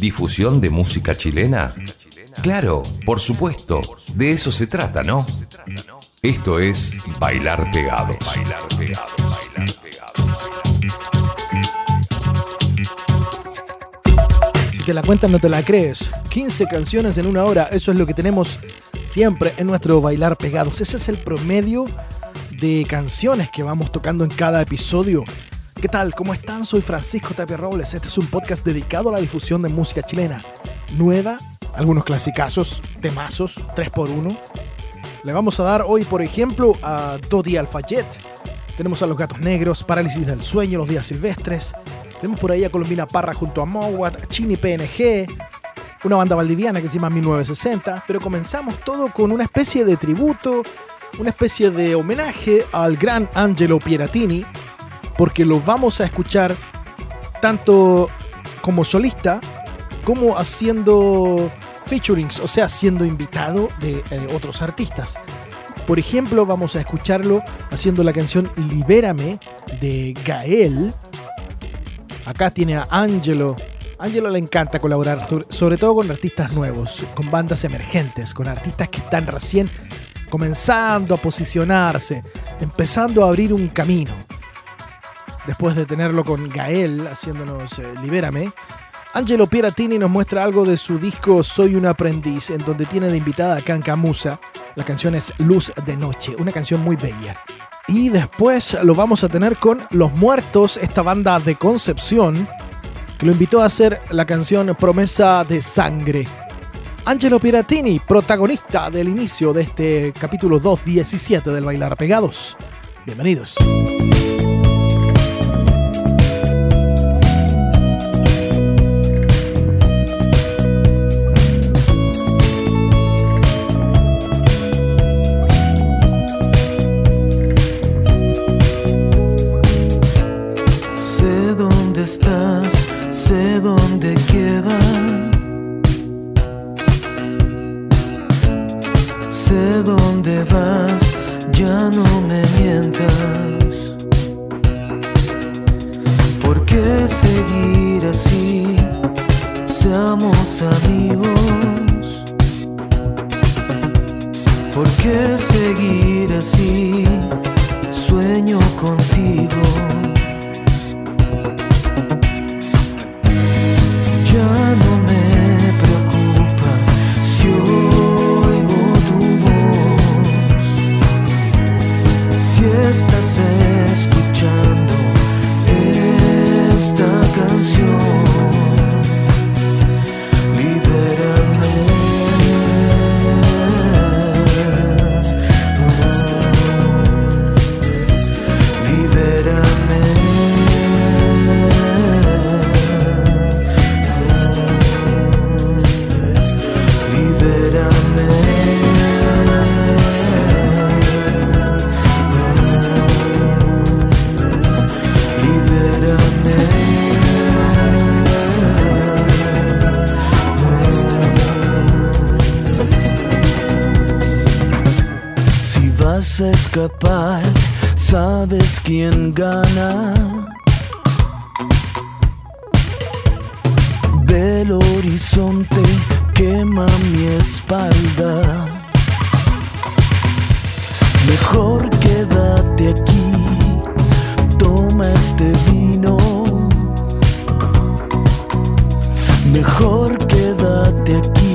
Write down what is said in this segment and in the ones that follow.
¿Difusión de música chilena? Claro, por supuesto, de eso se trata, ¿no? Esto es Bailar Pegados. Bailar Pegados. Bailar Pegados. Si te la cuentan, no te la crees. 15 canciones en una hora, eso es lo que tenemos siempre en nuestro Bailar Pegados. Ese es el promedio de canciones que vamos tocando en cada episodio. ¿Qué tal? ¿Cómo están? Soy Francisco Tapia Robles. Este es un podcast dedicado a la difusión de música chilena. Nueva, algunos clasicazos, temazos, 3x1. Le vamos a dar hoy, por ejemplo, a Dodi Alfayet. Tenemos a Los Gatos Negros, Parálisis del Sueño, Los Días Silvestres. Tenemos por ahí a Colombina Parra junto a Mowat, Chini PNG, una banda valdiviana que se llama 1960. Pero comenzamos todo con una especie de tributo, una especie de homenaje al gran Angelo Pieratini, porque lo vamos a escuchar tanto como solista como haciendo featurings, o sea, siendo invitado de eh, otros artistas. Por ejemplo, vamos a escucharlo haciendo la canción Libérame de Gael. Acá tiene a Angelo. Angelo le encanta colaborar, sobre todo con artistas nuevos, con bandas emergentes, con artistas que están recién comenzando a posicionarse, empezando a abrir un camino después de tenerlo con Gael haciéndonos eh, Libérame, Angelo Pieratini nos muestra algo de su disco Soy un aprendiz, en donde tiene de invitada a Kanka Musa. La canción es Luz de Noche, una canción muy bella. Y después lo vamos a tener con Los Muertos, esta banda de Concepción, que lo invitó a hacer la canción Promesa de Sangre. Angelo Pieratini, protagonista del inicio de este capítulo 2.17 del Bailar Pegados. Bienvenidos. Horizonte quema mi espalda. Mejor quédate aquí, toma este vino. Mejor quédate aquí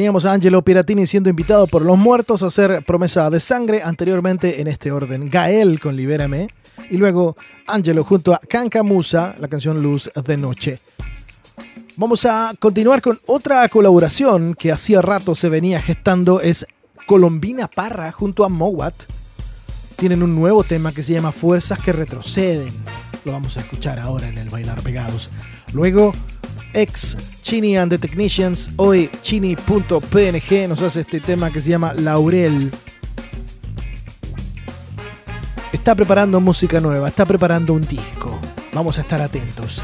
Teníamos a Angelo Piratini siendo invitado por los muertos a hacer promesa de sangre, anteriormente en este orden Gael con Libérame, y luego Angelo junto a Kanka Musa, la canción Luz de Noche. Vamos a continuar con otra colaboración que hacía rato se venía gestando, es Colombina Parra junto a Mowat. Tienen un nuevo tema que se llama Fuerzas que retroceden. Lo vamos a escuchar ahora en el Bailar Pegados. Luego, ex Chini and the Technicians, hoy chini.png, nos hace este tema que se llama Laurel. Está preparando música nueva, está preparando un disco. Vamos a estar atentos.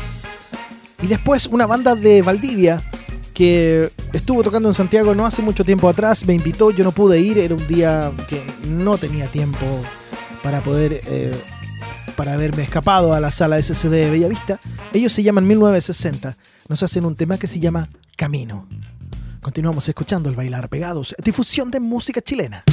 Y después una banda de Valdivia que estuvo tocando en Santiago no hace mucho tiempo atrás, me invitó, yo no pude ir, era un día que no tenía tiempo para poder, eh, para haberme escapado a la sala SCD de Bellavista. Ellos se llaman 1960, nos hacen un tema que se llama Camino. Continuamos escuchando el Bailar Pegados, difusión de música chilena.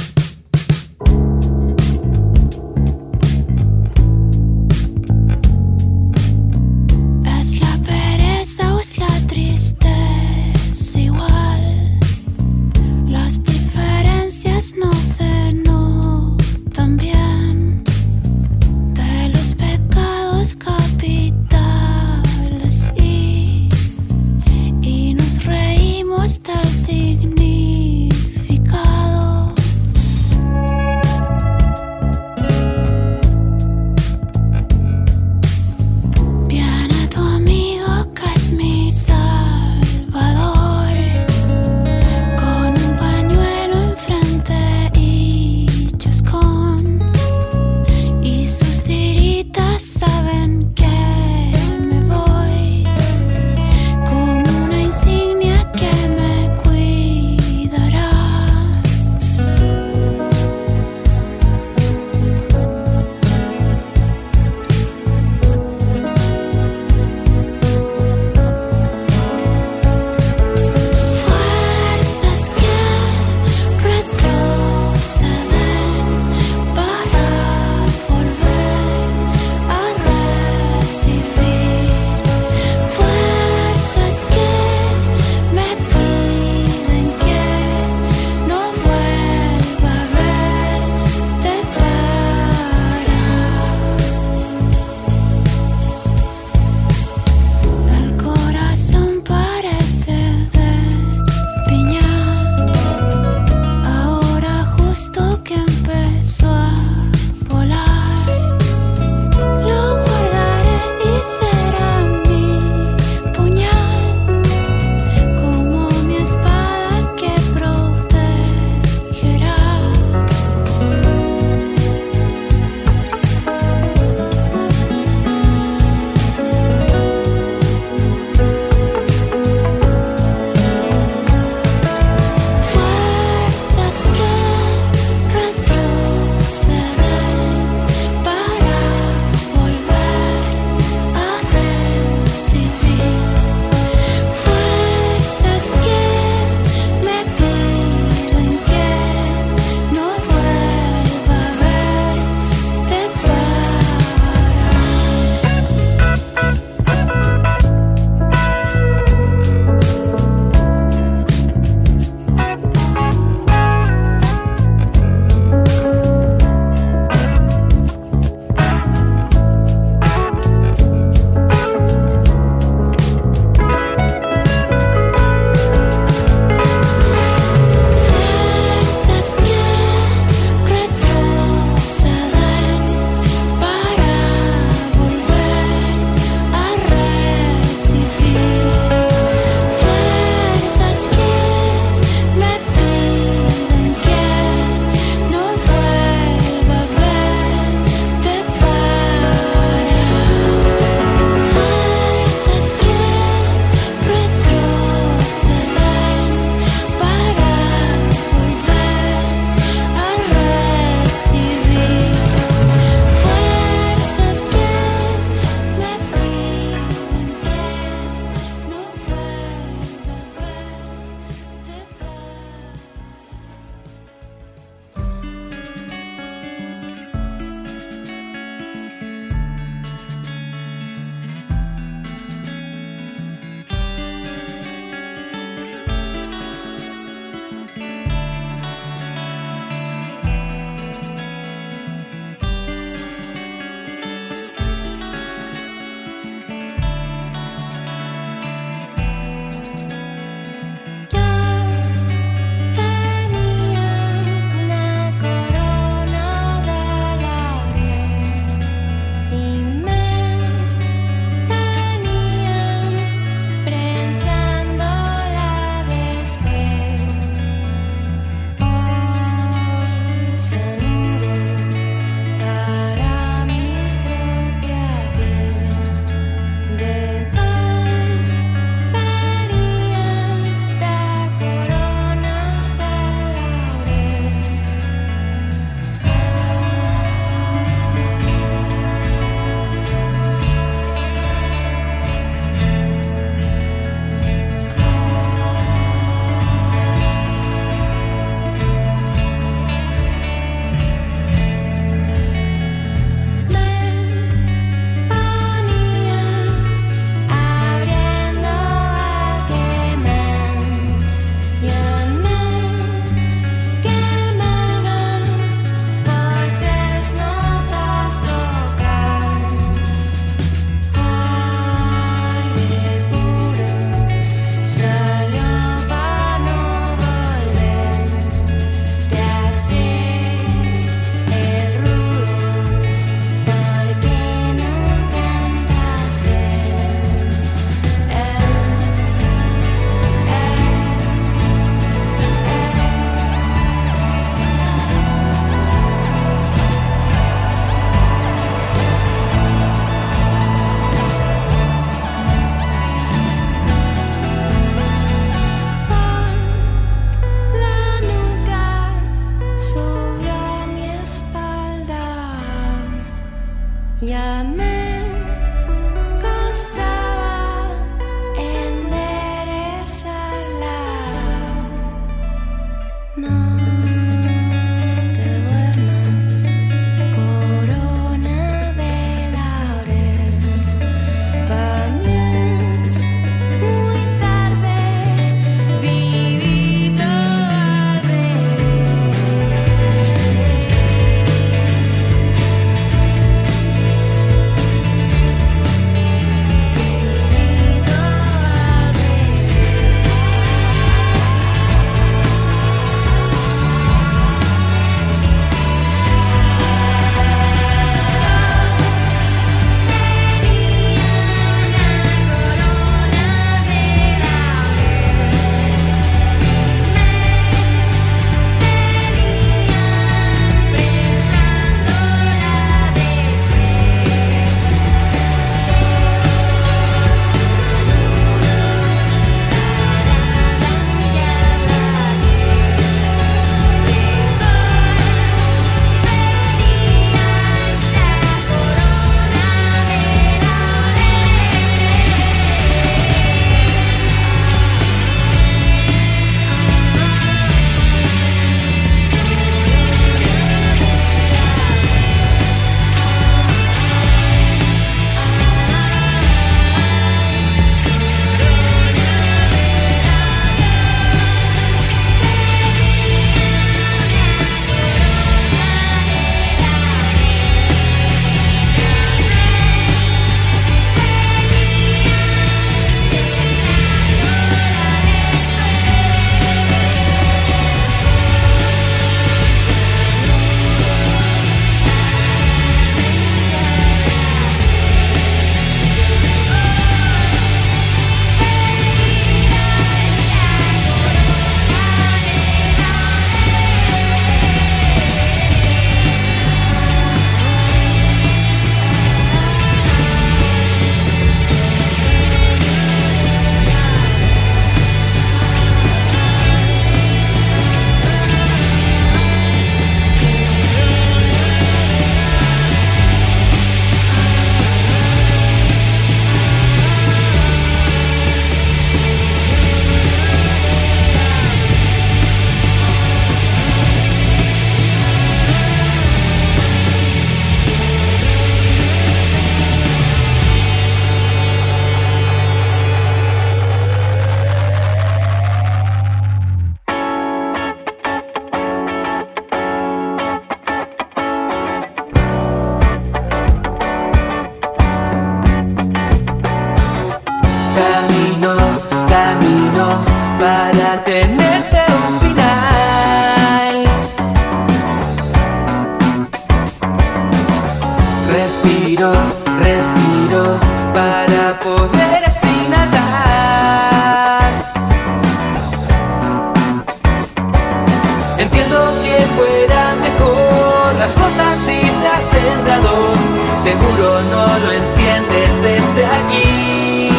No lo entiendes desde aquí.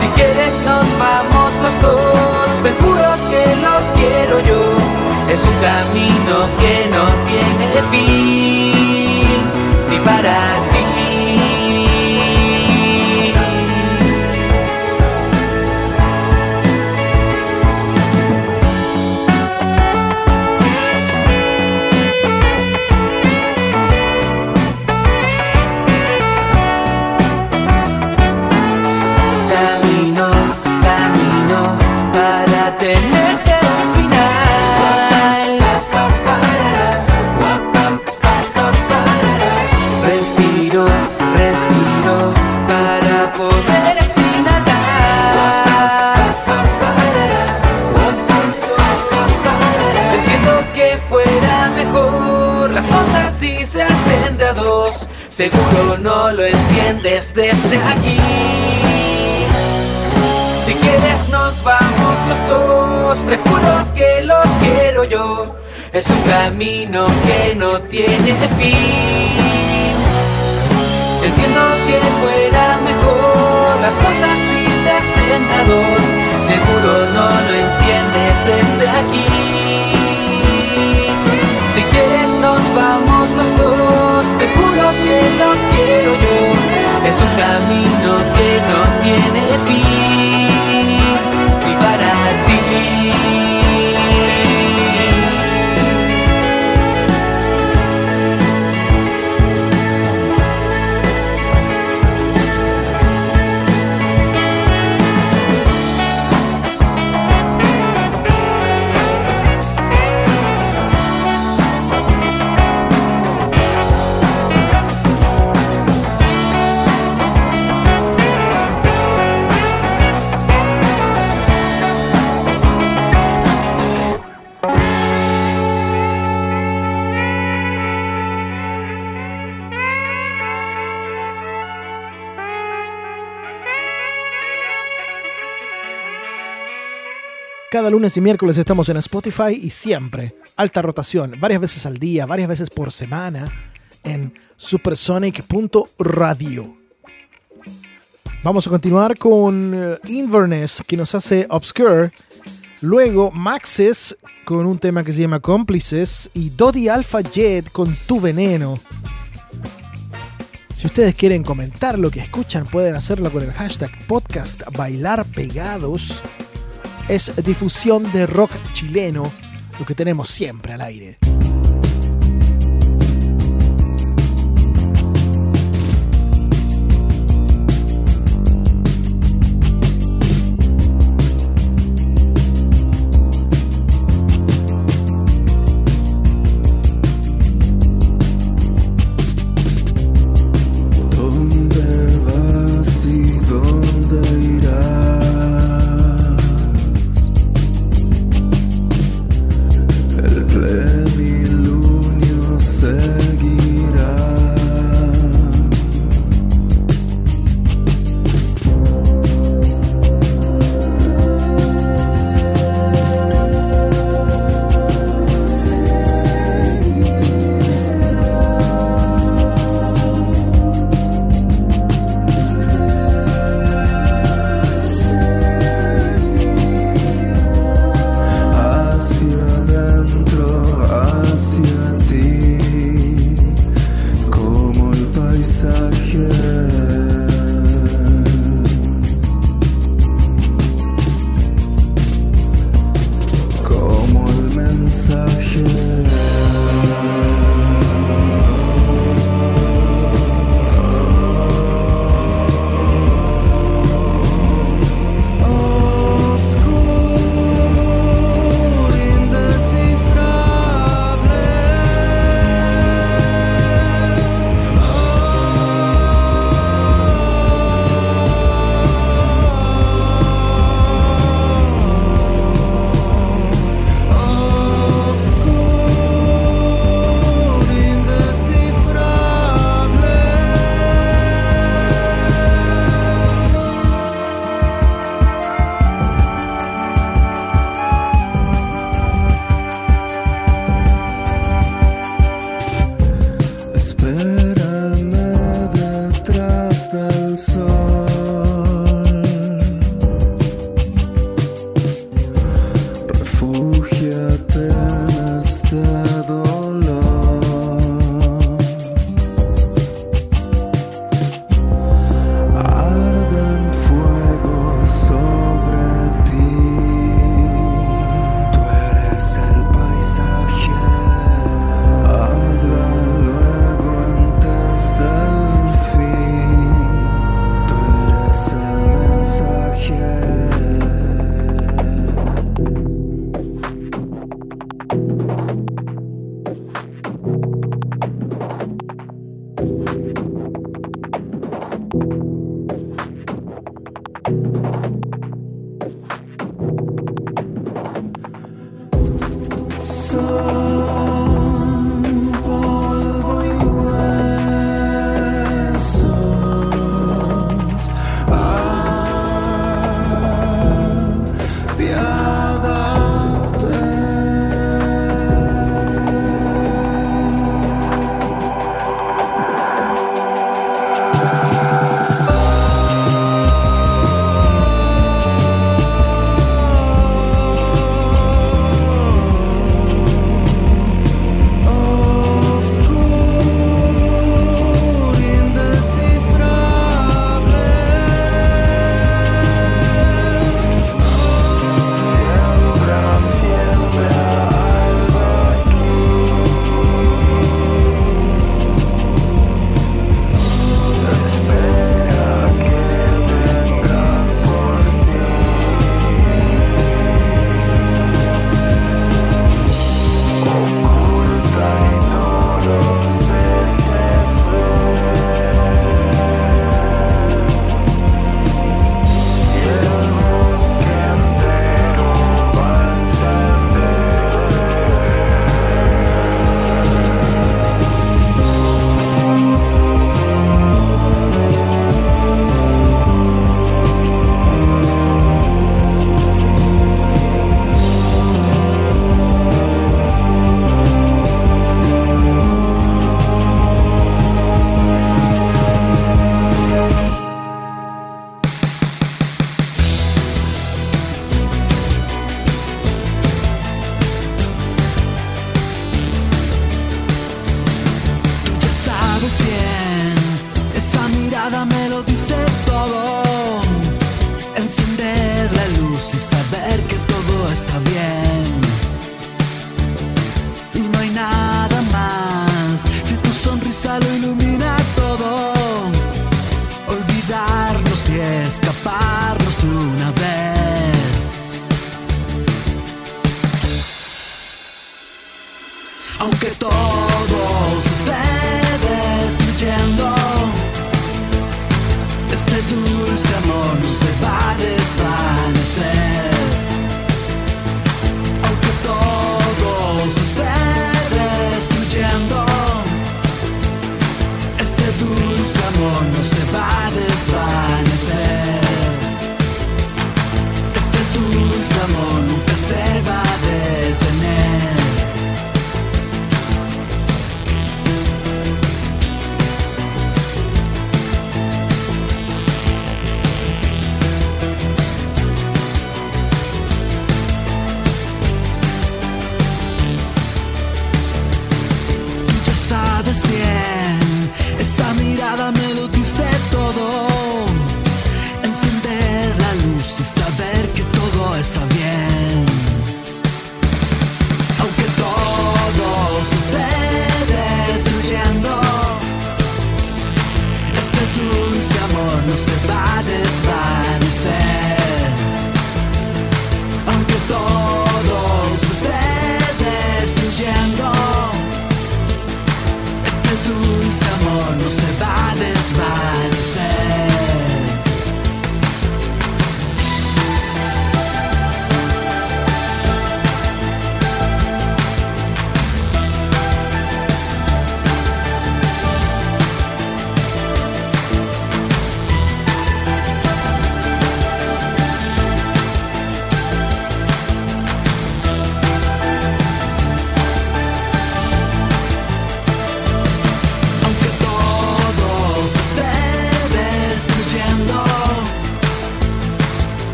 Si quieres nos vamos los dos. Te juro que lo quiero yo. Es un camino que no tiene fin. Ni para ti. Desde aquí. Si quieres nos vamos los dos, te juro que lo quiero yo. Es un camino que no tiene fin. Entiendo que fuera mejor las cosas si se hacen a dos. Seguro no lo entiendes desde aquí. Camino que no tiene fin. Cada lunes y miércoles estamos en Spotify y siempre, alta rotación, varias veces al día, varias veces por semana, en supersonic.radio. Vamos a continuar con eh, Inverness, que nos hace Obscure. Luego Maxes con un tema que se llama Cómplices. Y Dodi Alpha Jet con Tu Veneno. Si ustedes quieren comentar lo que escuchan, pueden hacerlo con el hashtag podcast Bailar Pegados. Es difusión de rock chileno, lo que tenemos siempre al aire.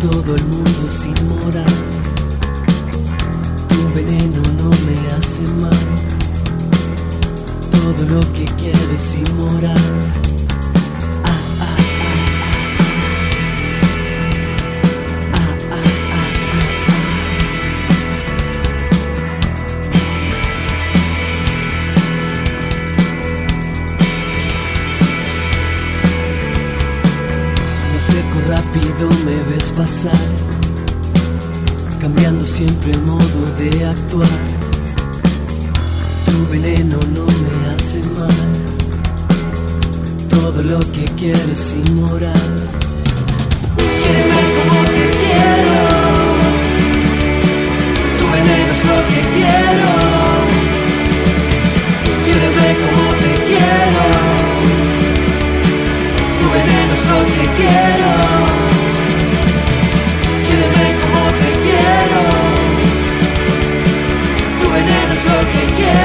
Todo el mundo es inmoral. Tu veneno no me hace mal. Todo lo que quiero es inmoral. Rápido, me ves pasar, cambiando siempre el modo de actuar. Tu veneno no me hace mal, todo lo que quiero es inmoral. Quiereme como te quiero, tu veneno es lo que quiero. Quiereme como te quiero. Veneno es lo que quiero. Quiereme como te quiero. Tu veneno es lo que quiero.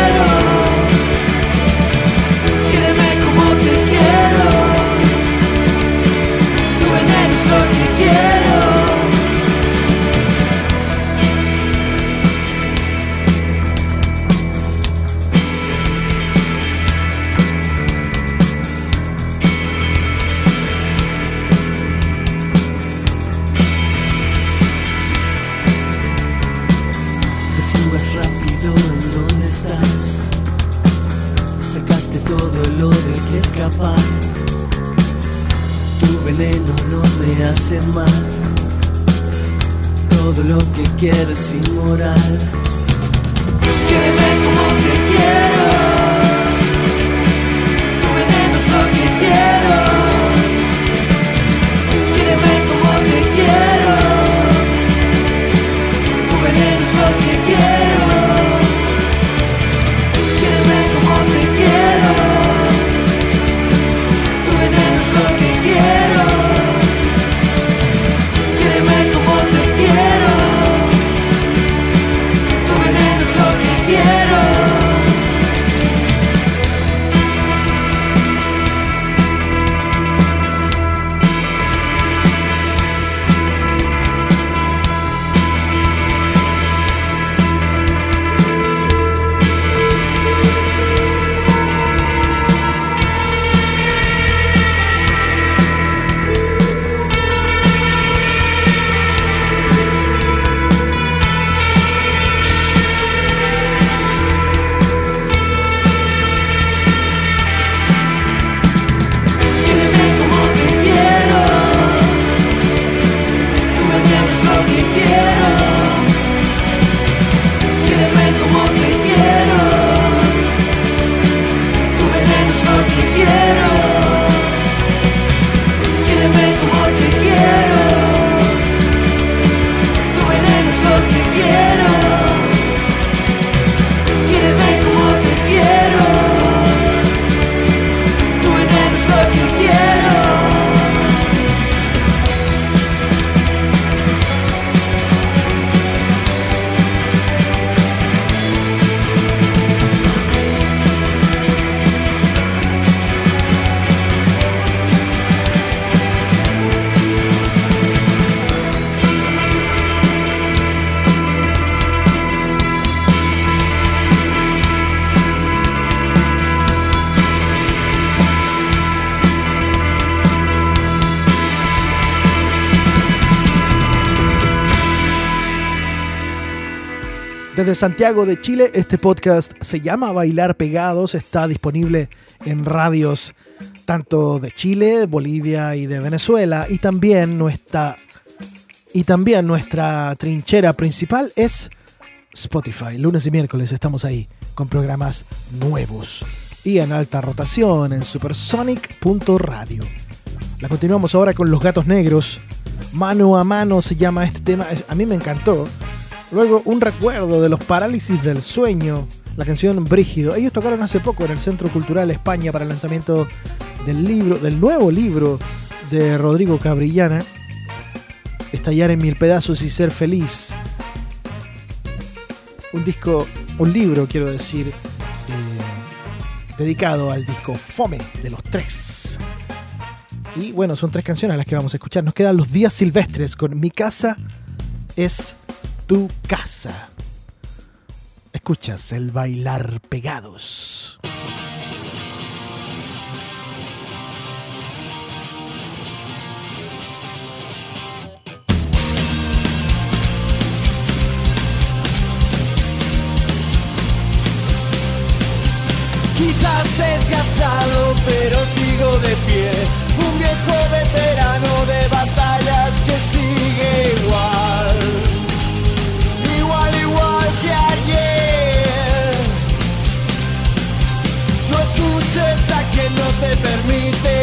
Lo que quiero es inmoral. Desde Santiago de Chile, este podcast se llama Bailar Pegados, está disponible en radios tanto de Chile, Bolivia y de Venezuela, y también nuestra, trinchera principal es Spotify. Lunes y miércoles estamos ahí con programas nuevos y en alta rotación en supersonic.radio. La continuamos ahora con Los Gatos Negros. Mano a mano se llama este tema. A mí me encantó. Luego, un recuerdo de los parálisis del sueño, la canción Brígido. Ellos tocaron hace poco en el Centro Cultural España para el lanzamiento del libro, del nuevo libro de Rodrigo Cabrillana, Estallar en mil pedazos y ser feliz. Un disco, un libro, quiero decir, eh, dedicado al disco Fome de los tres. Y bueno, son tres canciones las que vamos a escuchar. Nos quedan Los Días Silvestres con Mi Casa es tu casa. Escuchas el bailar pegados. Quizás desgastado, pero sigo de pie. Un viejo veterano de permite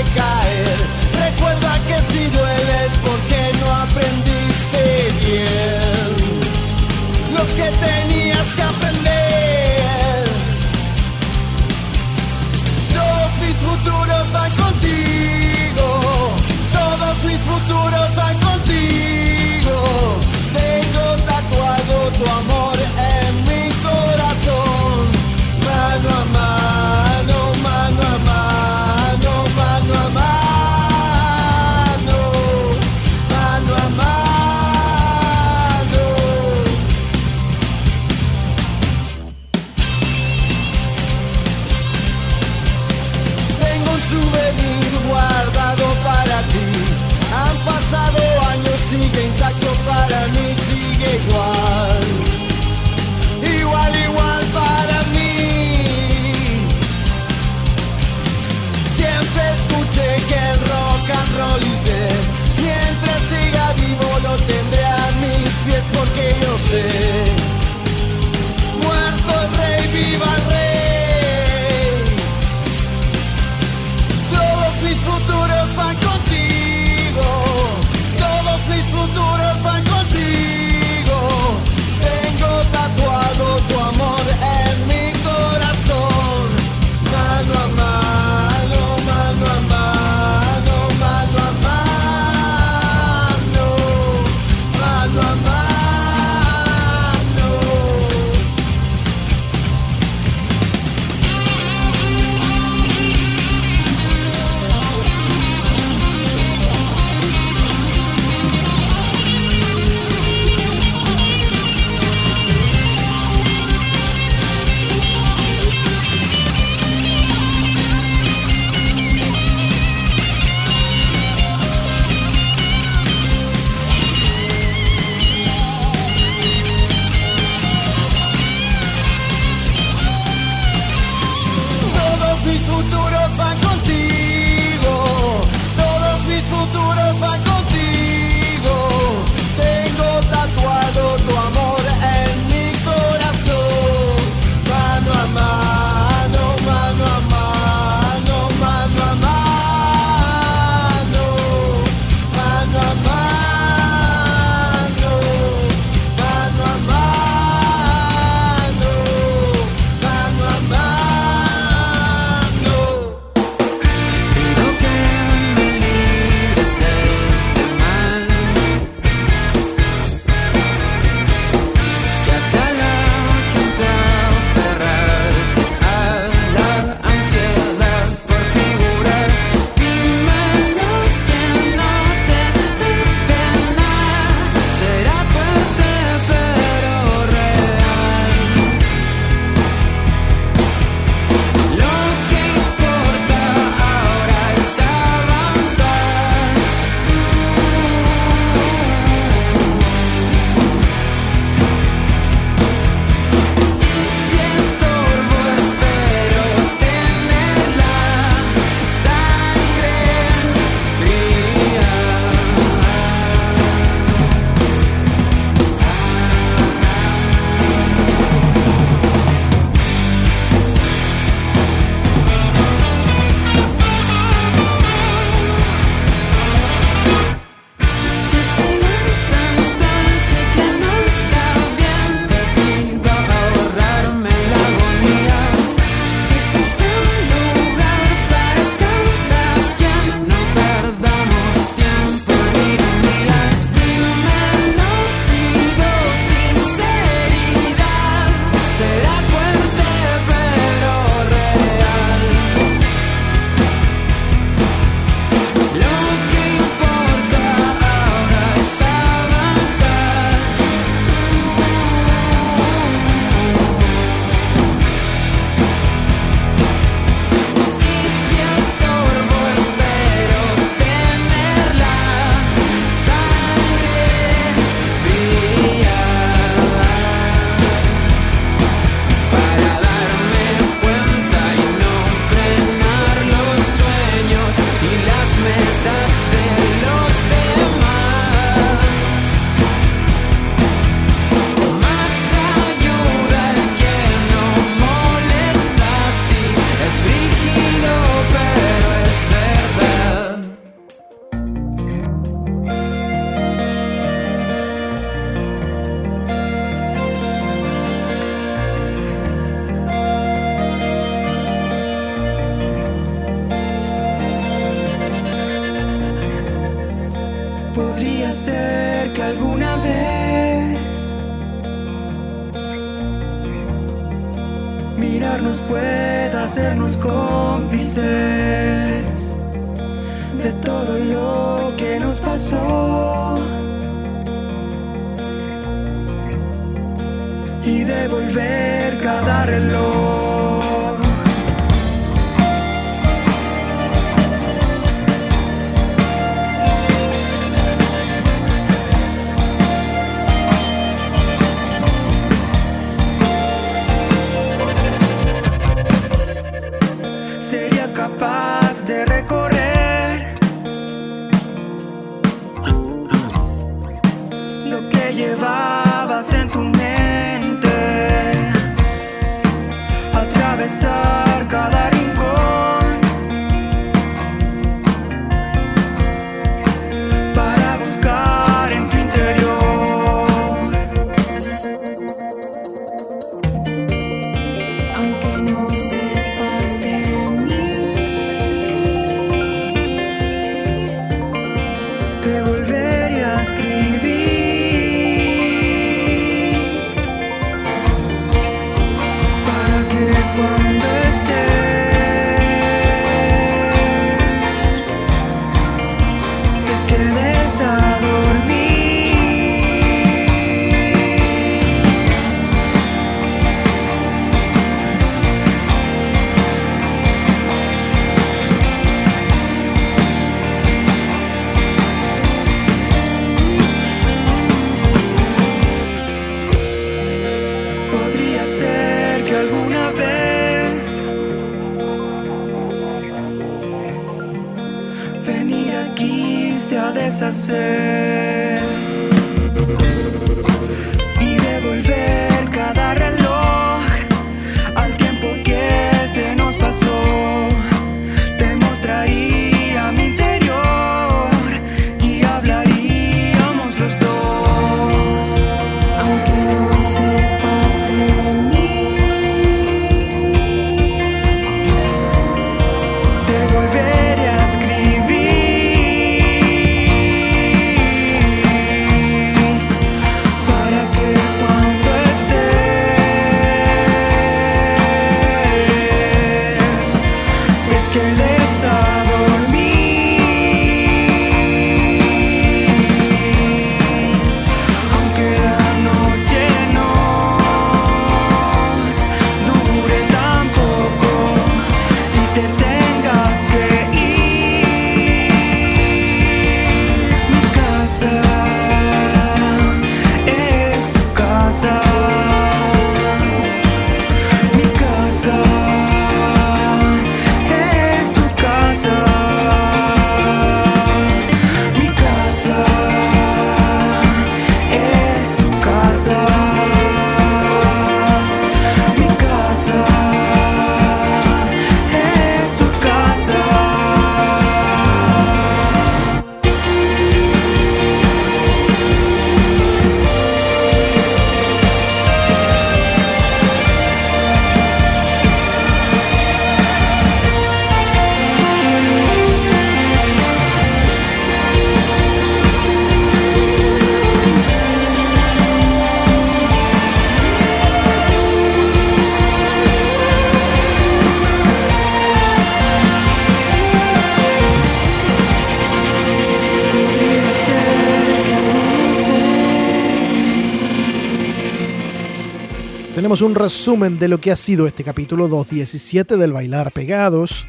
Tenemos un resumen de lo que ha sido este capítulo 217 del Bailar Pegados.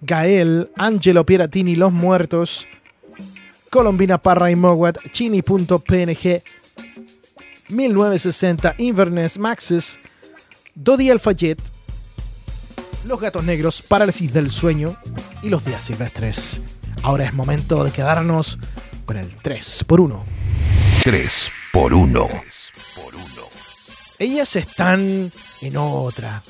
Gael, Angelo Pieratini, Los Muertos, Colombina Parra y Mowat, Chini.png, 1960, Inverness, Maxis, Dodi Alfayet, Los Gatos Negros, Parálisis del Sueño y Los Días Silvestres. Ahora es momento de quedarnos con el 3 por 1 3 por 1 ellas están en otra.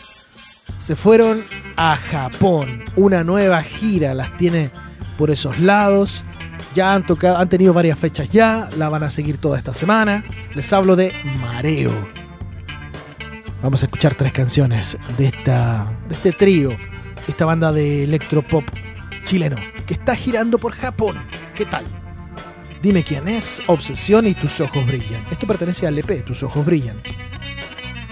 Se fueron a Japón. Una nueva gira las tiene por esos lados. Ya han tocado, han tenido varias fechas ya, la van a seguir toda esta semana. Les hablo de Mareo. Vamos a escuchar tres canciones de esta de este trío, esta banda de electropop chileno que está girando por Japón. ¿Qué tal? Dime quién es, Obsesión y tus ojos brillan. Esto pertenece al EP, tus ojos brillan.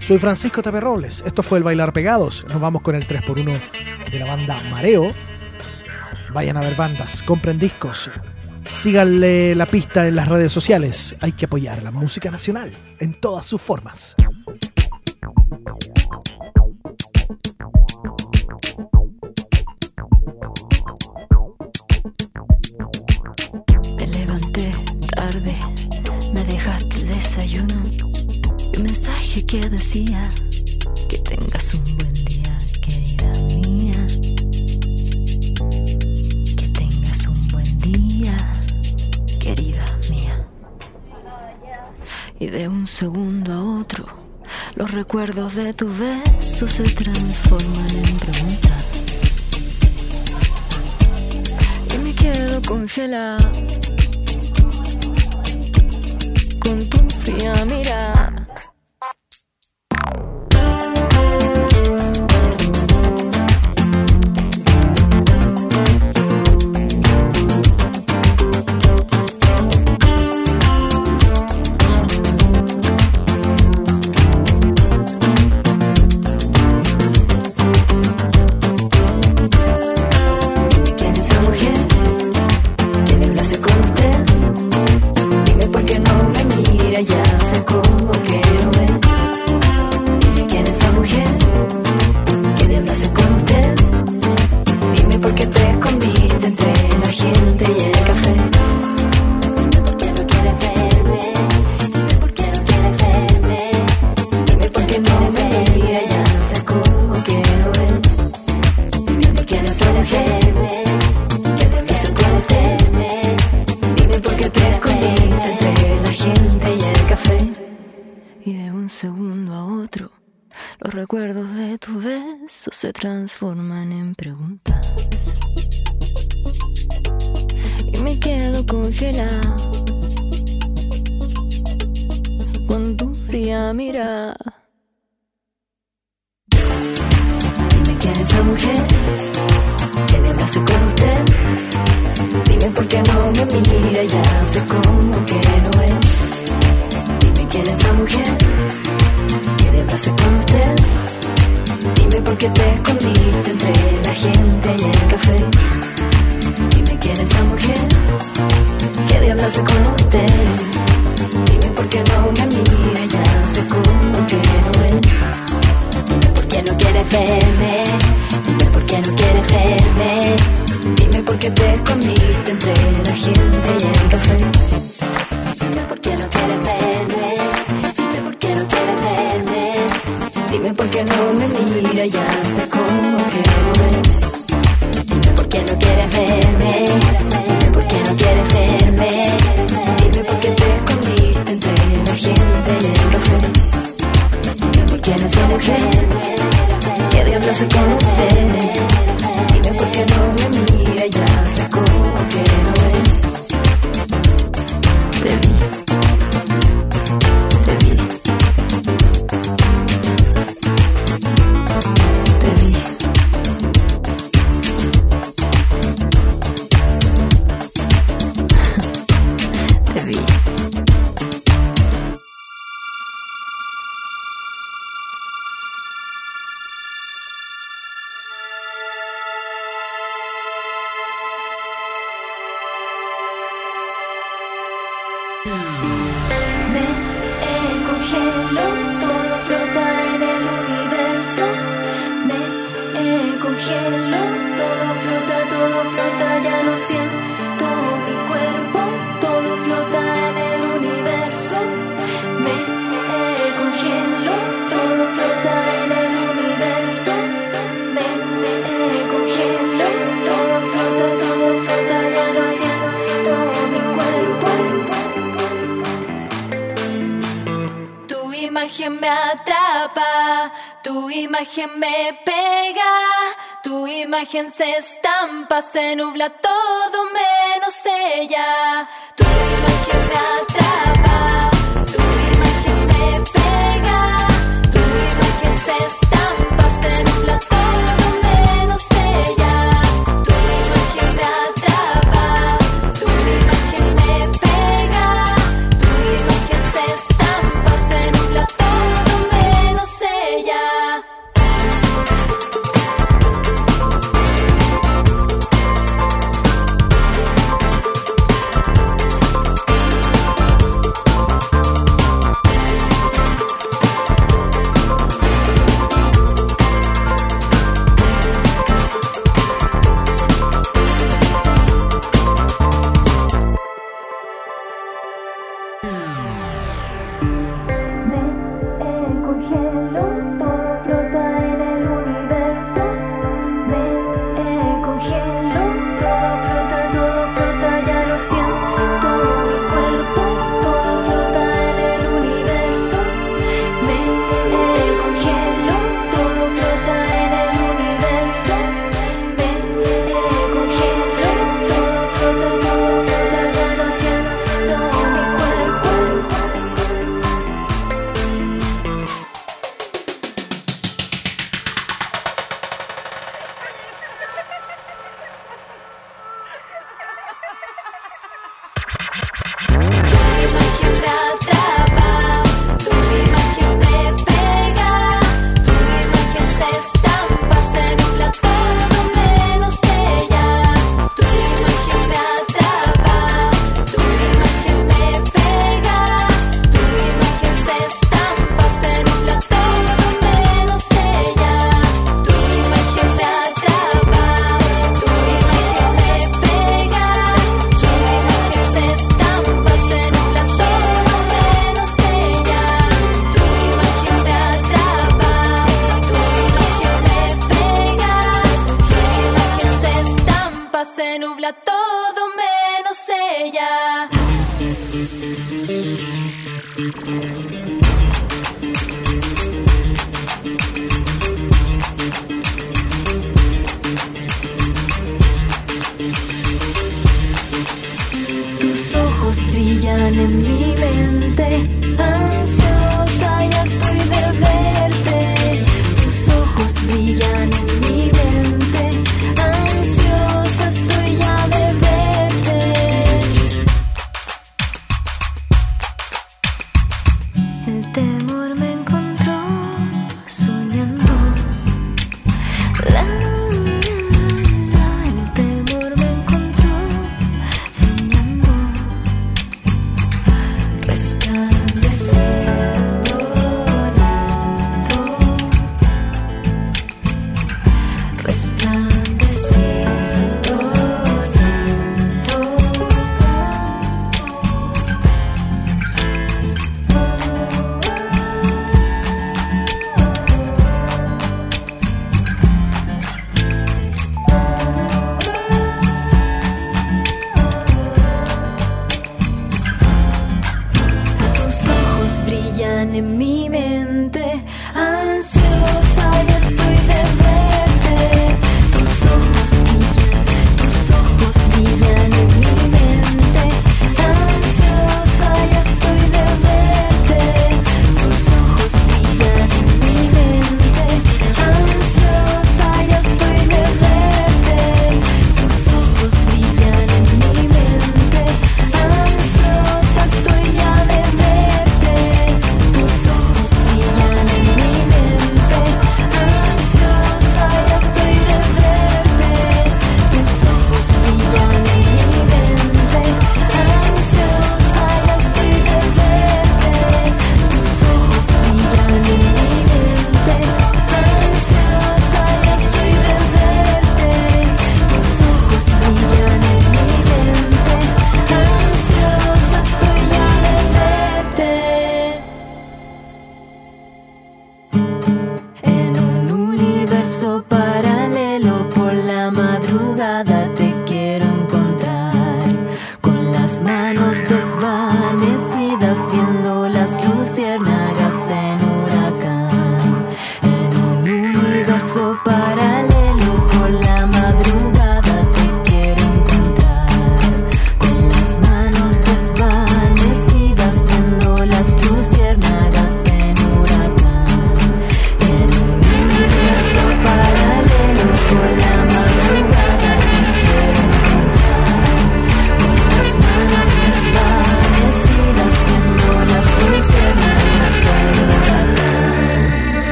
Soy Francisco Tape Robles. Esto fue el Bailar Pegados. Nos vamos con el 3x1 de la banda Mareo. Vayan a ver bandas, compren discos, síganle la pista en las redes sociales. Hay que apoyar la música nacional en todas sus formas. dije que decía que tengas un buen día, querida mía. Que tengas un buen día, querida mía. Y de un segundo a otro, los recuerdos de tu beso se transforman en preguntas. Y me quedo congelada con tu fría mirada. ya se comió. imagen se estampa, se nubla todo menos ella.